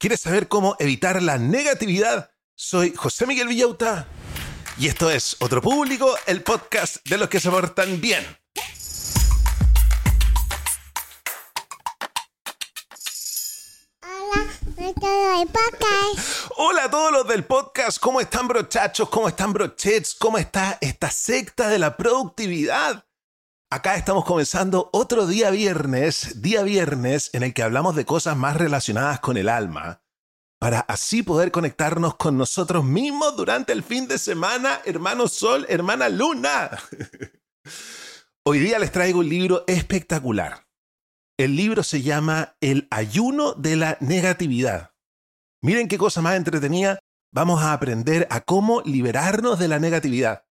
¿Quieres saber cómo evitar la negatividad? Soy José Miguel Villauta y esto es Otro Público, el podcast de los que se portan bien. Hola a todos los del podcast, ¿cómo están brochachos? ¿Cómo están brochets? ¿Cómo está esta secta de la productividad? Acá estamos comenzando otro día viernes, día viernes en el que hablamos de cosas más relacionadas con el alma, para así poder conectarnos con nosotros mismos durante el fin de semana, hermano Sol, hermana Luna. Hoy día les traigo un libro espectacular. El libro se llama El ayuno de la negatividad. Miren qué cosa más entretenida. Vamos a aprender a cómo liberarnos de la negatividad.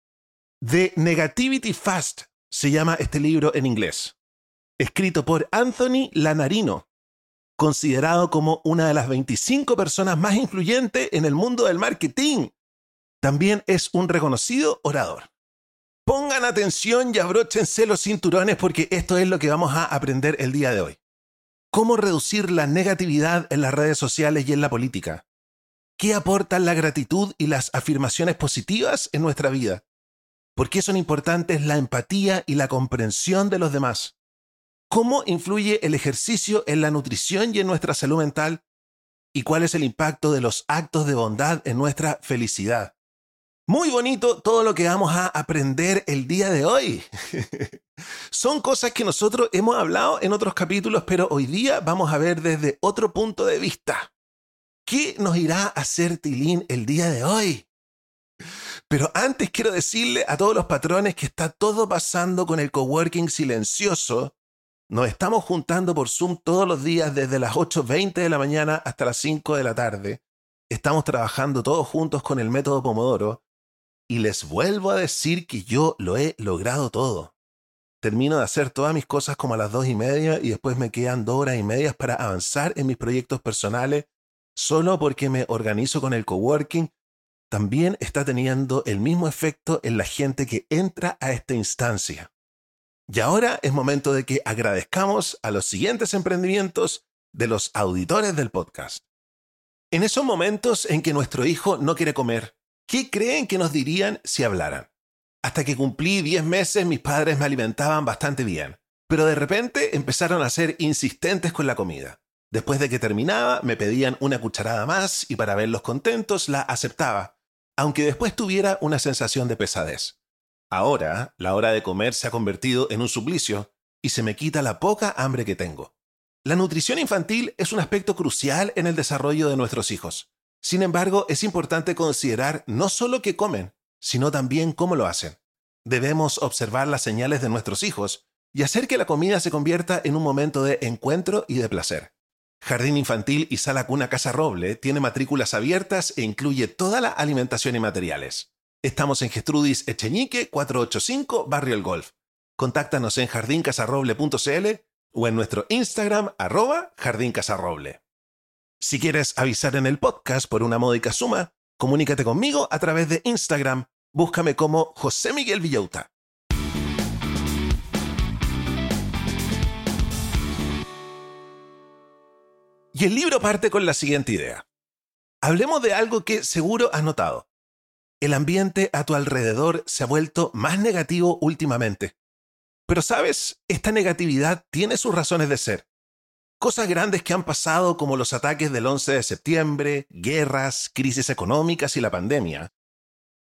The Negativity Fast se llama este libro en inglés. Escrito por Anthony Lanarino, considerado como una de las 25 personas más influyentes en el mundo del marketing. También es un reconocido orador. Pongan atención y abróchense los cinturones porque esto es lo que vamos a aprender el día de hoy. ¿Cómo reducir la negatividad en las redes sociales y en la política? ¿Qué aportan la gratitud y las afirmaciones positivas en nuestra vida? ¿Por qué son importantes la empatía y la comprensión de los demás? ¿Cómo influye el ejercicio en la nutrición y en nuestra salud mental? ¿Y cuál es el impacto de los actos de bondad en nuestra felicidad? Muy bonito todo lo que vamos a aprender el día de hoy. Son cosas que nosotros hemos hablado en otros capítulos, pero hoy día vamos a ver desde otro punto de vista. ¿Qué nos irá a hacer Tilín el día de hoy? Pero antes quiero decirle a todos los patrones que está todo pasando con el coworking silencioso. Nos estamos juntando por Zoom todos los días desde las 8.20 de la mañana hasta las 5 de la tarde. Estamos trabajando todos juntos con el método Pomodoro. Y les vuelvo a decir que yo lo he logrado todo. Termino de hacer todas mis cosas como a las dos y media y después me quedan dos horas y media para avanzar en mis proyectos personales solo porque me organizo con el coworking también está teniendo el mismo efecto en la gente que entra a esta instancia. Y ahora es momento de que agradezcamos a los siguientes emprendimientos de los auditores del podcast. En esos momentos en que nuestro hijo no quiere comer, ¿qué creen que nos dirían si hablaran? Hasta que cumplí 10 meses mis padres me alimentaban bastante bien, pero de repente empezaron a ser insistentes con la comida. Después de que terminaba, me pedían una cucharada más y para verlos contentos la aceptaba, aunque después tuviera una sensación de pesadez. Ahora, la hora de comer se ha convertido en un suplicio y se me quita la poca hambre que tengo. La nutrición infantil es un aspecto crucial en el desarrollo de nuestros hijos. Sin embargo, es importante considerar no solo qué comen, sino también cómo lo hacen. Debemos observar las señales de nuestros hijos y hacer que la comida se convierta en un momento de encuentro y de placer. Jardín Infantil y Sala Cuna Casa Roble tiene matrículas abiertas e incluye toda la alimentación y materiales. Estamos en Gestrudis Echeñique 485 Barrio El Golf. Contáctanos en jardincasarroble.cl o en nuestro Instagram arroba jardincasarroble. Si quieres avisar en el podcast por una módica suma, comunícate conmigo a través de Instagram. Búscame como José Miguel Villauta. Y el libro parte con la siguiente idea. Hablemos de algo que seguro has notado. El ambiente a tu alrededor se ha vuelto más negativo últimamente. Pero sabes, esta negatividad tiene sus razones de ser. Cosas grandes que han pasado como los ataques del 11 de septiembre, guerras, crisis económicas y la pandemia,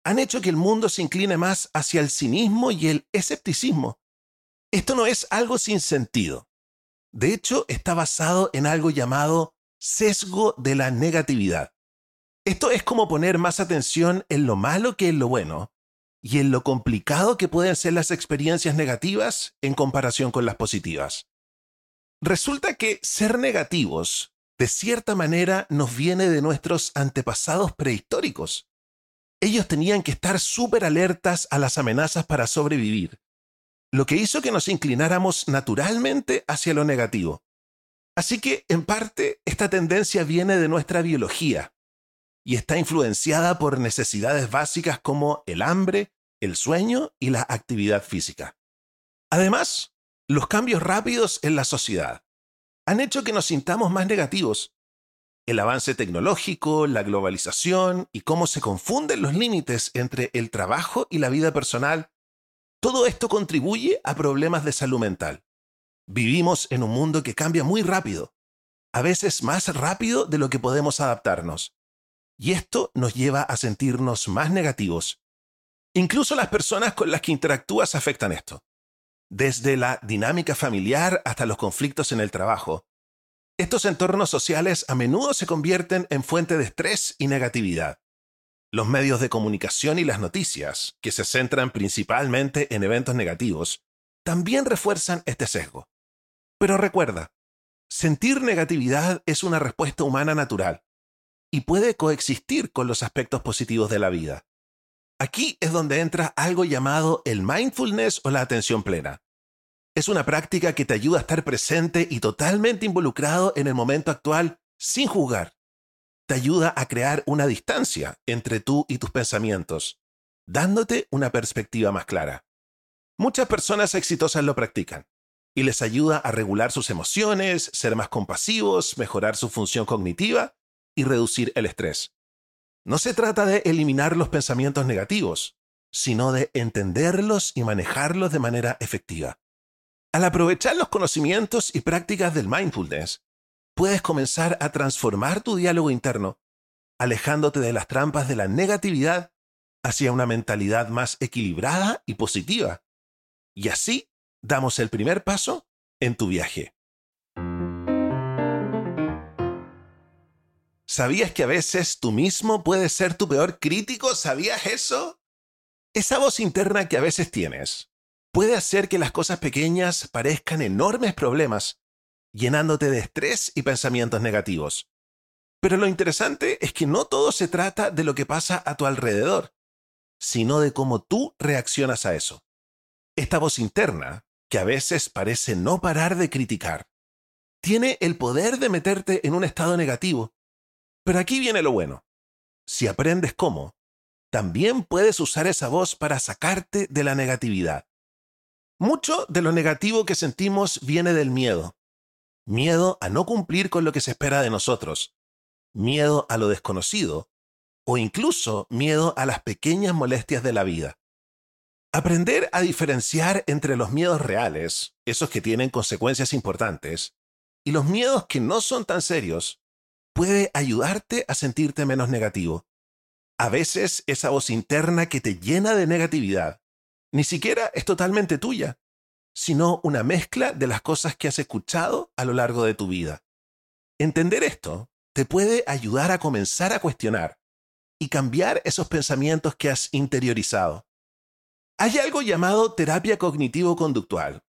han hecho que el mundo se incline más hacia el cinismo y el escepticismo. Esto no es algo sin sentido. De hecho, está basado en algo llamado sesgo de la negatividad. Esto es como poner más atención en lo malo que en lo bueno y en lo complicado que pueden ser las experiencias negativas en comparación con las positivas. Resulta que ser negativos, de cierta manera, nos viene de nuestros antepasados prehistóricos. Ellos tenían que estar súper alertas a las amenazas para sobrevivir lo que hizo que nos inclináramos naturalmente hacia lo negativo. Así que, en parte, esta tendencia viene de nuestra biología y está influenciada por necesidades básicas como el hambre, el sueño y la actividad física. Además, los cambios rápidos en la sociedad han hecho que nos sintamos más negativos. el avance tecnológico, la globalización y cómo se confunden los límites entre el trabajo y la vida personal, todo esto contribuye a problemas de salud mental. Vivimos en un mundo que cambia muy rápido, a veces más rápido de lo que podemos adaptarnos. Y esto nos lleva a sentirnos más negativos. Incluso las personas con las que interactúas afectan esto. Desde la dinámica familiar hasta los conflictos en el trabajo, estos entornos sociales a menudo se convierten en fuente de estrés y negatividad. Los medios de comunicación y las noticias, que se centran principalmente en eventos negativos, también refuerzan este sesgo. Pero recuerda, sentir negatividad es una respuesta humana natural y puede coexistir con los aspectos positivos de la vida. Aquí es donde entra algo llamado el mindfulness o la atención plena. Es una práctica que te ayuda a estar presente y totalmente involucrado en el momento actual sin juzgar. Te ayuda a crear una distancia entre tú y tus pensamientos, dándote una perspectiva más clara. Muchas personas exitosas lo practican y les ayuda a regular sus emociones, ser más compasivos, mejorar su función cognitiva y reducir el estrés. No se trata de eliminar los pensamientos negativos, sino de entenderlos y manejarlos de manera efectiva. Al aprovechar los conocimientos y prácticas del mindfulness, puedes comenzar a transformar tu diálogo interno, alejándote de las trampas de la negatividad hacia una mentalidad más equilibrada y positiva. Y así damos el primer paso en tu viaje. ¿Sabías que a veces tú mismo puedes ser tu peor crítico? ¿Sabías eso? Esa voz interna que a veces tienes, puede hacer que las cosas pequeñas parezcan enormes problemas, llenándote de estrés y pensamientos negativos. Pero lo interesante es que no todo se trata de lo que pasa a tu alrededor, sino de cómo tú reaccionas a eso. Esta voz interna, que a veces parece no parar de criticar, tiene el poder de meterte en un estado negativo. Pero aquí viene lo bueno. Si aprendes cómo, también puedes usar esa voz para sacarte de la negatividad. Mucho de lo negativo que sentimos viene del miedo. Miedo a no cumplir con lo que se espera de nosotros. Miedo a lo desconocido. O incluso miedo a las pequeñas molestias de la vida. Aprender a diferenciar entre los miedos reales, esos que tienen consecuencias importantes, y los miedos que no son tan serios, puede ayudarte a sentirte menos negativo. A veces esa voz interna que te llena de negatividad ni siquiera es totalmente tuya, sino una mezcla de las cosas que has escuchado a lo largo de tu vida. Entender esto te puede ayudar a comenzar a cuestionar y cambiar esos pensamientos que has interiorizado. Hay algo llamado terapia cognitivo-conductual,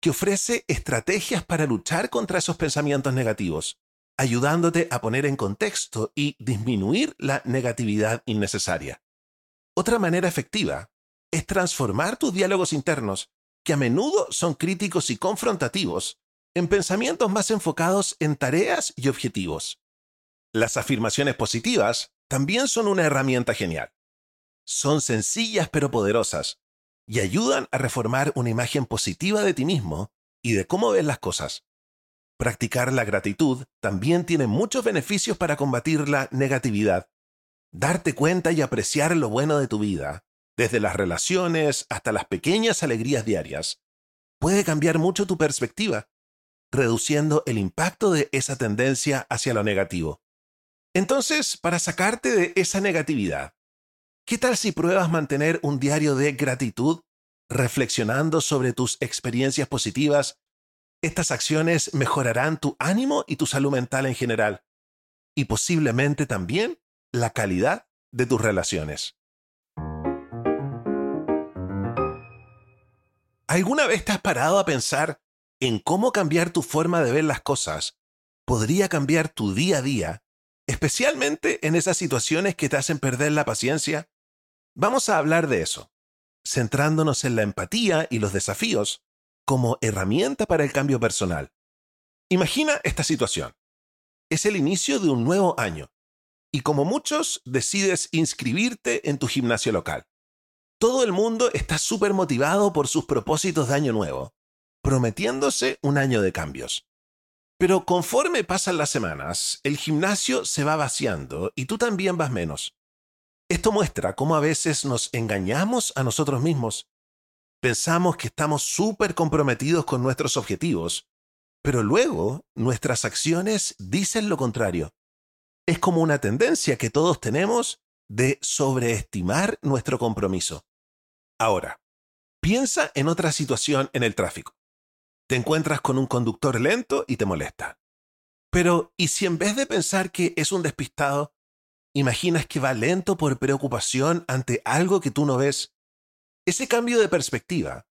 que ofrece estrategias para luchar contra esos pensamientos negativos, ayudándote a poner en contexto y disminuir la negatividad innecesaria. Otra manera efectiva es transformar tus diálogos internos, que a menudo son críticos y confrontativos, en pensamientos más enfocados en tareas y objetivos. Las afirmaciones positivas también son una herramienta genial. Son sencillas pero poderosas y ayudan a reformar una imagen positiva de ti mismo y de cómo ves las cosas. Practicar la gratitud también tiene muchos beneficios para combatir la negatividad. Darte cuenta y apreciar lo bueno de tu vida desde las relaciones hasta las pequeñas alegrías diarias, puede cambiar mucho tu perspectiva, reduciendo el impacto de esa tendencia hacia lo negativo. Entonces, para sacarte de esa negatividad, ¿qué tal si pruebas mantener un diario de gratitud, reflexionando sobre tus experiencias positivas? Estas acciones mejorarán tu ánimo y tu salud mental en general, y posiblemente también la calidad de tus relaciones. ¿Alguna vez te has parado a pensar en cómo cambiar tu forma de ver las cosas podría cambiar tu día a día, especialmente en esas situaciones que te hacen perder la paciencia? Vamos a hablar de eso, centrándonos en la empatía y los desafíos como herramienta para el cambio personal. Imagina esta situación. Es el inicio de un nuevo año y como muchos decides inscribirte en tu gimnasio local. Todo el mundo está súper motivado por sus propósitos de año nuevo, prometiéndose un año de cambios. Pero conforme pasan las semanas, el gimnasio se va vaciando y tú también vas menos. Esto muestra cómo a veces nos engañamos a nosotros mismos. Pensamos que estamos súper comprometidos con nuestros objetivos, pero luego nuestras acciones dicen lo contrario. Es como una tendencia que todos tenemos de sobreestimar nuestro compromiso. Ahora, piensa en otra situación en el tráfico. Te encuentras con un conductor lento y te molesta. Pero, ¿y si en vez de pensar que es un despistado, imaginas que va lento por preocupación ante algo que tú no ves? Ese cambio de perspectiva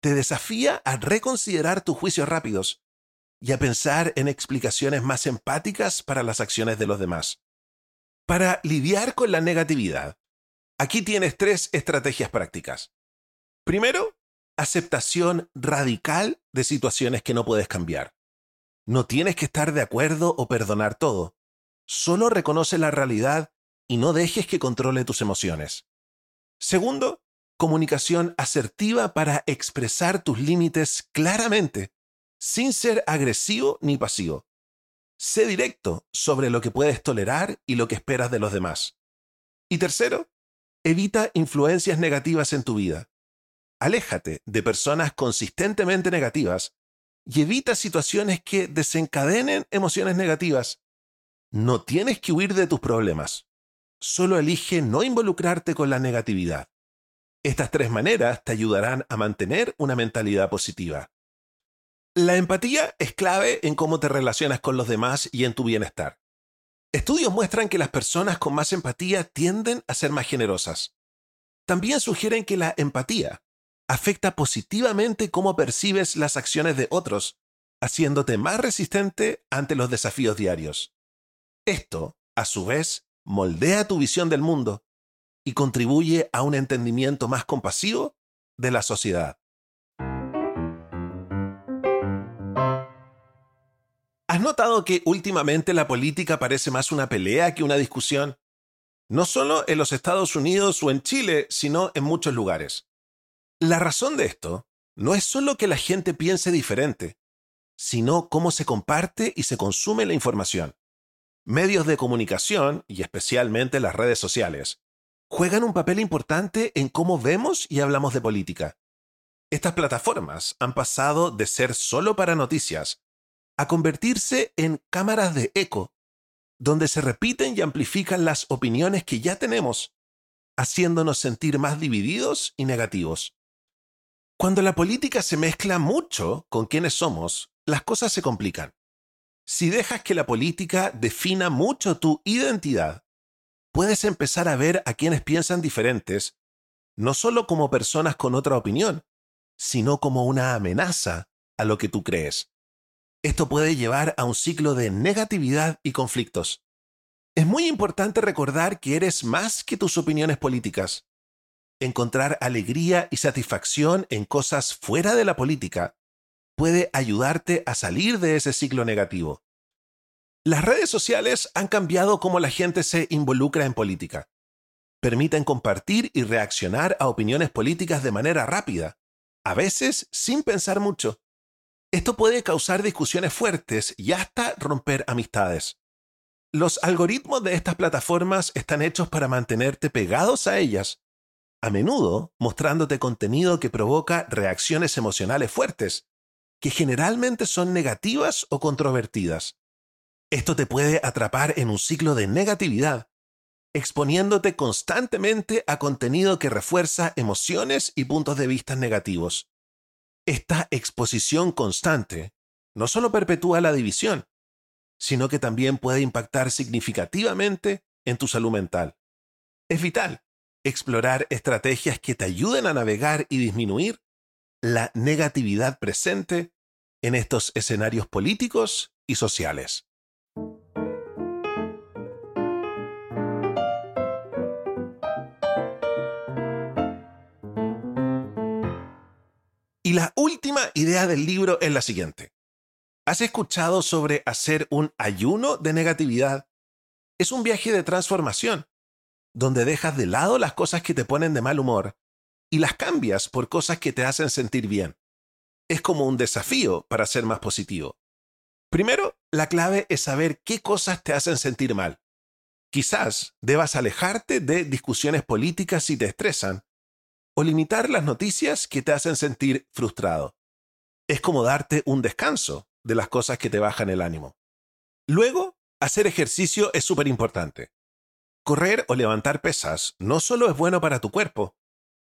te desafía a reconsiderar tus juicios rápidos y a pensar en explicaciones más empáticas para las acciones de los demás. Para lidiar con la negatividad, aquí tienes tres estrategias prácticas. Primero, aceptación radical de situaciones que no puedes cambiar. No tienes que estar de acuerdo o perdonar todo. Solo reconoce la realidad y no dejes que controle tus emociones. Segundo, comunicación asertiva para expresar tus límites claramente, sin ser agresivo ni pasivo. Sé directo sobre lo que puedes tolerar y lo que esperas de los demás. Y tercero, evita influencias negativas en tu vida aléjate de personas consistentemente negativas y evita situaciones que desencadenen emociones negativas. No tienes que huir de tus problemas. Solo elige no involucrarte con la negatividad. Estas tres maneras te ayudarán a mantener una mentalidad positiva. La empatía es clave en cómo te relacionas con los demás y en tu bienestar. Estudios muestran que las personas con más empatía tienden a ser más generosas. También sugieren que la empatía afecta positivamente cómo percibes las acciones de otros, haciéndote más resistente ante los desafíos diarios. Esto, a su vez, moldea tu visión del mundo y contribuye a un entendimiento más compasivo de la sociedad. ¿Has notado que últimamente la política parece más una pelea que una discusión? No solo en los Estados Unidos o en Chile, sino en muchos lugares. La razón de esto no es solo que la gente piense diferente, sino cómo se comparte y se consume la información. Medios de comunicación, y especialmente las redes sociales, juegan un papel importante en cómo vemos y hablamos de política. Estas plataformas han pasado de ser solo para noticias a convertirse en cámaras de eco, donde se repiten y amplifican las opiniones que ya tenemos, haciéndonos sentir más divididos y negativos. Cuando la política se mezcla mucho con quienes somos, las cosas se complican. Si dejas que la política defina mucho tu identidad, puedes empezar a ver a quienes piensan diferentes, no solo como personas con otra opinión, sino como una amenaza a lo que tú crees. Esto puede llevar a un ciclo de negatividad y conflictos. Es muy importante recordar que eres más que tus opiniones políticas encontrar alegría y satisfacción en cosas fuera de la política puede ayudarte a salir de ese ciclo negativo. Las redes sociales han cambiado cómo la gente se involucra en política. Permiten compartir y reaccionar a opiniones políticas de manera rápida, a veces sin pensar mucho. Esto puede causar discusiones fuertes y hasta romper amistades. Los algoritmos de estas plataformas están hechos para mantenerte pegados a ellas a menudo mostrándote contenido que provoca reacciones emocionales fuertes, que generalmente son negativas o controvertidas. Esto te puede atrapar en un ciclo de negatividad, exponiéndote constantemente a contenido que refuerza emociones y puntos de vista negativos. Esta exposición constante no solo perpetúa la división, sino que también puede impactar significativamente en tu salud mental. Es vital explorar estrategias que te ayuden a navegar y disminuir la negatividad presente en estos escenarios políticos y sociales. Y la última idea del libro es la siguiente. ¿Has escuchado sobre hacer un ayuno de negatividad? Es un viaje de transformación donde dejas de lado las cosas que te ponen de mal humor y las cambias por cosas que te hacen sentir bien. Es como un desafío para ser más positivo. Primero, la clave es saber qué cosas te hacen sentir mal. Quizás debas alejarte de discusiones políticas si te estresan o limitar las noticias que te hacen sentir frustrado. Es como darte un descanso de las cosas que te bajan el ánimo. Luego, hacer ejercicio es súper importante. Correr o levantar pesas no solo es bueno para tu cuerpo,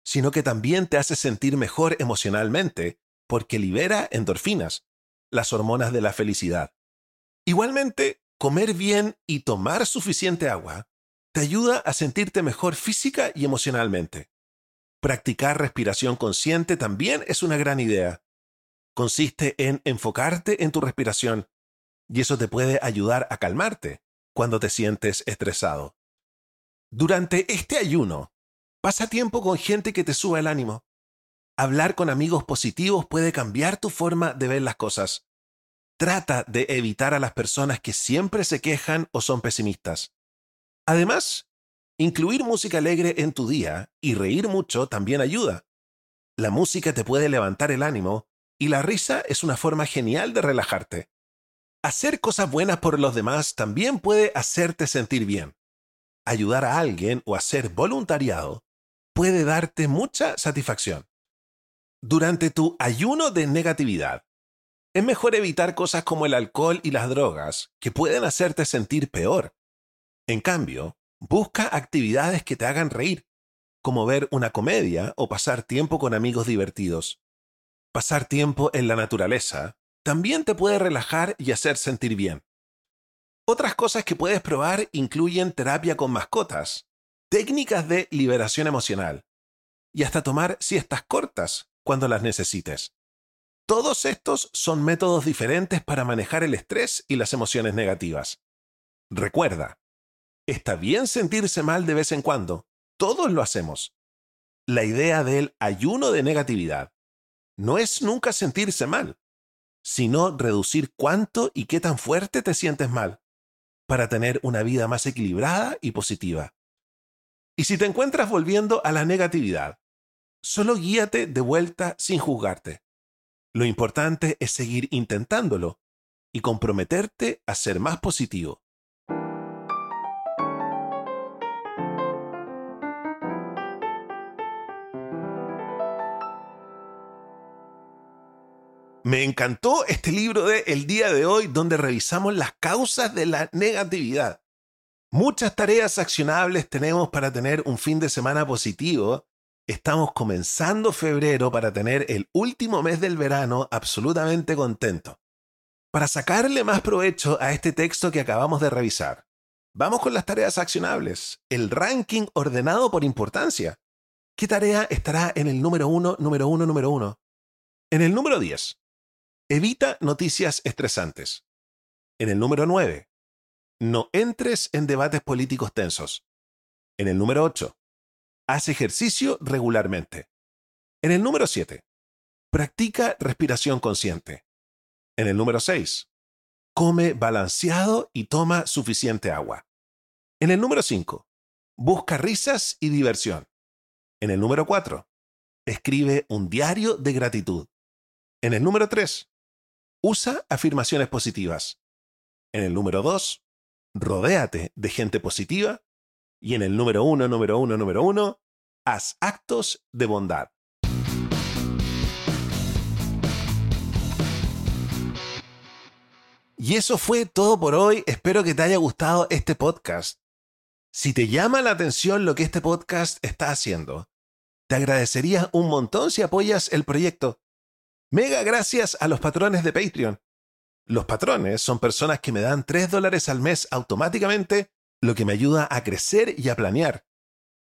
sino que también te hace sentir mejor emocionalmente porque libera endorfinas, las hormonas de la felicidad. Igualmente, comer bien y tomar suficiente agua te ayuda a sentirte mejor física y emocionalmente. Practicar respiración consciente también es una gran idea. Consiste en enfocarte en tu respiración y eso te puede ayudar a calmarte cuando te sientes estresado. Durante este ayuno, pasa tiempo con gente que te suba el ánimo. Hablar con amigos positivos puede cambiar tu forma de ver las cosas. Trata de evitar a las personas que siempre se quejan o son pesimistas. Además, incluir música alegre en tu día y reír mucho también ayuda. La música te puede levantar el ánimo y la risa es una forma genial de relajarte. Hacer cosas buenas por los demás también puede hacerte sentir bien. Ayudar a alguien o hacer voluntariado puede darte mucha satisfacción. Durante tu ayuno de negatividad, es mejor evitar cosas como el alcohol y las drogas, que pueden hacerte sentir peor. En cambio, busca actividades que te hagan reír, como ver una comedia o pasar tiempo con amigos divertidos. Pasar tiempo en la naturaleza también te puede relajar y hacer sentir bien. Otras cosas que puedes probar incluyen terapia con mascotas, técnicas de liberación emocional y hasta tomar siestas cortas cuando las necesites. Todos estos son métodos diferentes para manejar el estrés y las emociones negativas. Recuerda, está bien sentirse mal de vez en cuando, todos lo hacemos. La idea del ayuno de negatividad no es nunca sentirse mal, sino reducir cuánto y qué tan fuerte te sientes mal, para tener una vida más equilibrada y positiva. Y si te encuentras volviendo a la negatividad, solo guíate de vuelta sin juzgarte. Lo importante es seguir intentándolo y comprometerte a ser más positivo. Me encantó este libro de El día de hoy donde revisamos las causas de la negatividad. Muchas tareas accionables tenemos para tener un fin de semana positivo Estamos comenzando febrero para tener el último mes del verano absolutamente contento. Para sacarle más provecho a este texto que acabamos de revisar, vamos con las tareas accionables, el ranking ordenado por importancia. ¿Qué tarea estará en el número uno, número uno, número uno? En el número 10, evita noticias estresantes. En el número 9, no entres en debates políticos tensos. En el número 8, Haz ejercicio regularmente. En el número 7, practica respiración consciente. En el número 6, come balanceado y toma suficiente agua. En el número 5, busca risas y diversión. En el número 4, escribe un diario de gratitud. En el número 3, usa afirmaciones positivas. En el número 2, rodéate de gente positiva y en el número uno, número uno, número uno, haz actos de bondad. Y eso fue todo por hoy. Espero que te haya gustado este podcast. Si te llama la atención lo que este podcast está haciendo, te agradecería un montón si apoyas el proyecto. Mega gracias a los patrones de Patreon. Los patrones son personas que me dan 3 dólares al mes automáticamente lo que me ayuda a crecer y a planear.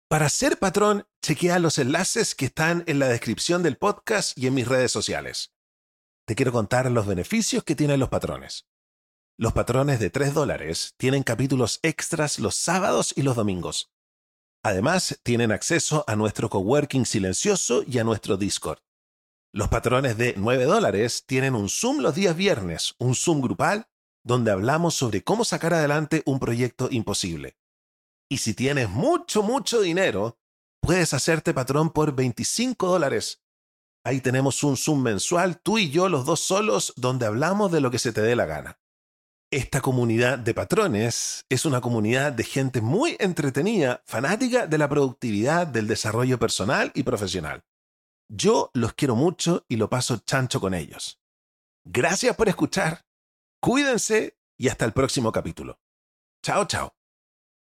Para ser patrón, chequea los enlaces que están en la descripción del podcast y en mis redes sociales. Te quiero contar los beneficios que tienen los patrones. Los patrones de 3 dólares tienen capítulos extras los sábados y los domingos. Además, tienen acceso a nuestro coworking silencioso y a nuestro Discord. Los patrones de 9 dólares tienen un Zoom los días viernes, un Zoom grupal donde hablamos sobre cómo sacar adelante un proyecto imposible. Y si tienes mucho, mucho dinero, puedes hacerte patrón por 25 dólares. Ahí tenemos un Zoom mensual, tú y yo los dos solos, donde hablamos de lo que se te dé la gana. Esta comunidad de patrones es una comunidad de gente muy entretenida, fanática de la productividad, del desarrollo personal y profesional. Yo los quiero mucho y lo paso chancho con ellos. Gracias por escuchar. Cuídense y hasta el próximo capítulo. Chao, chao.